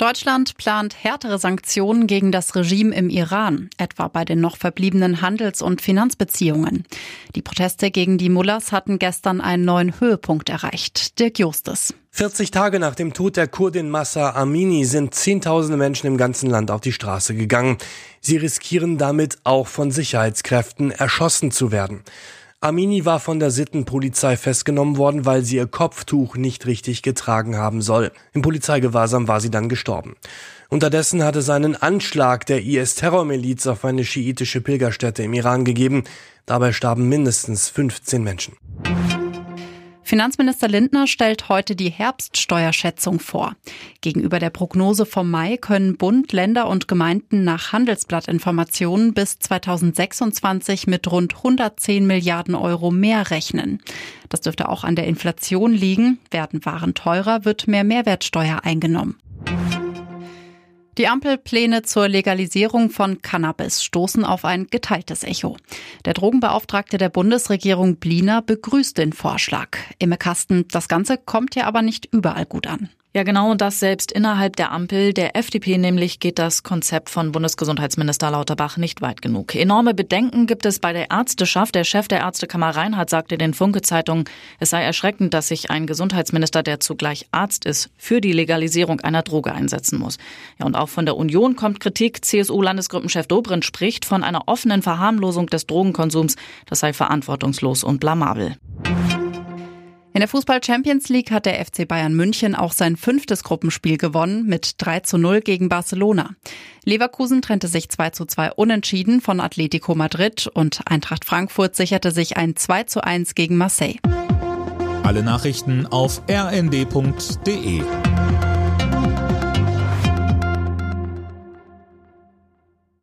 Deutschland plant härtere Sanktionen gegen das Regime im Iran, etwa bei den noch verbliebenen Handels- und Finanzbeziehungen. Die Proteste gegen die Mullahs hatten gestern einen neuen Höhepunkt erreicht. Dirk Justus. 40 Tage nach dem Tod der Kurdin Massa Amini sind Zehntausende Menschen im ganzen Land auf die Straße gegangen. Sie riskieren damit auch von Sicherheitskräften erschossen zu werden. Amini war von der Sittenpolizei festgenommen worden, weil sie ihr Kopftuch nicht richtig getragen haben soll. Im Polizeigewahrsam war sie dann gestorben. Unterdessen hatte es einen Anschlag der IS-Terrormiliz auf eine schiitische Pilgerstätte im Iran gegeben. Dabei starben mindestens 15 Menschen. Finanzminister Lindner stellt heute die Herbststeuerschätzung vor. Gegenüber der Prognose vom Mai können Bund, Länder und Gemeinden nach Handelsblattinformationen bis 2026 mit rund 110 Milliarden Euro mehr rechnen. Das dürfte auch an der Inflation liegen. Werden Waren teurer, wird mehr Mehrwertsteuer eingenommen. Die Ampelpläne zur Legalisierung von Cannabis stoßen auf ein geteiltes Echo. Der Drogenbeauftragte der Bundesregierung Bliner begrüßt den Vorschlag. Imme Kasten, das Ganze kommt ja aber nicht überall gut an. Ja, genau das selbst innerhalb der Ampel. Der FDP nämlich geht das Konzept von Bundesgesundheitsminister Lauterbach nicht weit genug. Enorme Bedenken gibt es bei der Ärzteschaft. Der Chef der Ärztekammer Reinhardt sagte den Funke-Zeitungen, es sei erschreckend, dass sich ein Gesundheitsminister, der zugleich Arzt ist, für die Legalisierung einer Droge einsetzen muss. Ja, und auch von der Union kommt Kritik. CSU-Landesgruppenchef Dobrindt spricht von einer offenen Verharmlosung des Drogenkonsums. Das sei verantwortungslos und blamabel. In der Fußball Champions League hat der FC Bayern München auch sein fünftes Gruppenspiel gewonnen mit 3 zu 0 gegen Barcelona. Leverkusen trennte sich 2 zu 2 unentschieden von Atletico Madrid und Eintracht Frankfurt sicherte sich ein 2 zu 1 gegen Marseille. Alle Nachrichten auf rnd.de